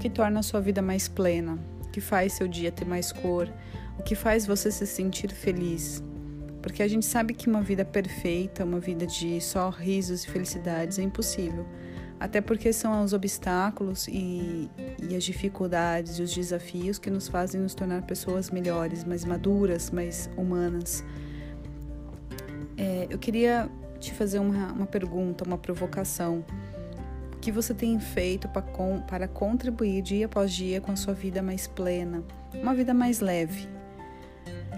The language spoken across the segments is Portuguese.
que torna a sua vida mais plena, o que faz seu dia ter mais cor, o que faz você se sentir feliz. Porque a gente sabe que uma vida perfeita, uma vida de só risos e felicidades é impossível. Até porque são os obstáculos e, e as dificuldades e os desafios que nos fazem nos tornar pessoas melhores, mais maduras, mais humanas. É, eu queria te fazer uma, uma pergunta, uma provocação. Que você tem feito para, com, para contribuir dia após dia com a sua vida mais plena, uma vida mais leve?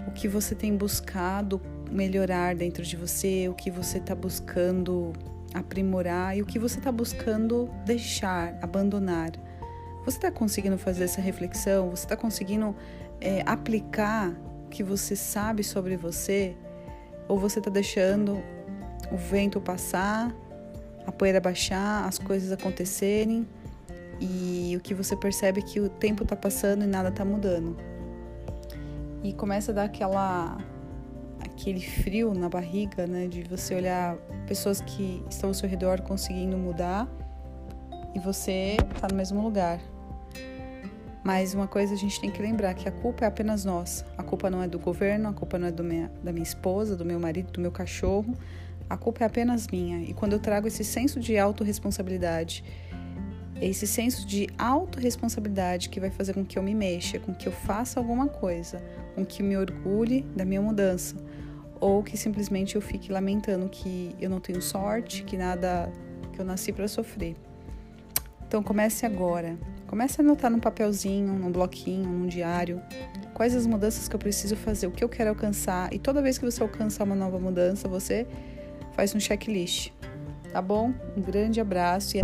O que você tem buscado melhorar dentro de você, o que você está buscando aprimorar e o que você está buscando deixar, abandonar. Você está conseguindo fazer essa reflexão? Você está conseguindo é, aplicar o que você sabe sobre você? Ou você está deixando o vento passar, a poeira baixar, as coisas acontecerem e o que você percebe é que o tempo está passando e nada está mudando? E começa a dar aquela aquele frio na barriga, né, de você olhar pessoas que estão ao seu redor conseguindo mudar e você está no mesmo lugar. Mas uma coisa a gente tem que lembrar que a culpa é apenas nossa. Culpa não é do governo, a culpa não é minha, da minha esposa, do meu marido, do meu cachorro. A culpa é apenas minha. E quando eu trago esse senso de autorresponsabilidade, esse senso de autorresponsabilidade que vai fazer com que eu me mexa, com que eu faça alguma coisa, com que me orgulhe da minha mudança, ou que simplesmente eu fique lamentando que eu não tenho sorte, que nada que eu nasci para sofrer. Então comece agora. Comece a anotar num papelzinho, num bloquinho, num diário, quais as mudanças que eu preciso fazer, o que eu quero alcançar. E toda vez que você alcançar uma nova mudança, você faz um checklist. Tá bom? Um grande abraço e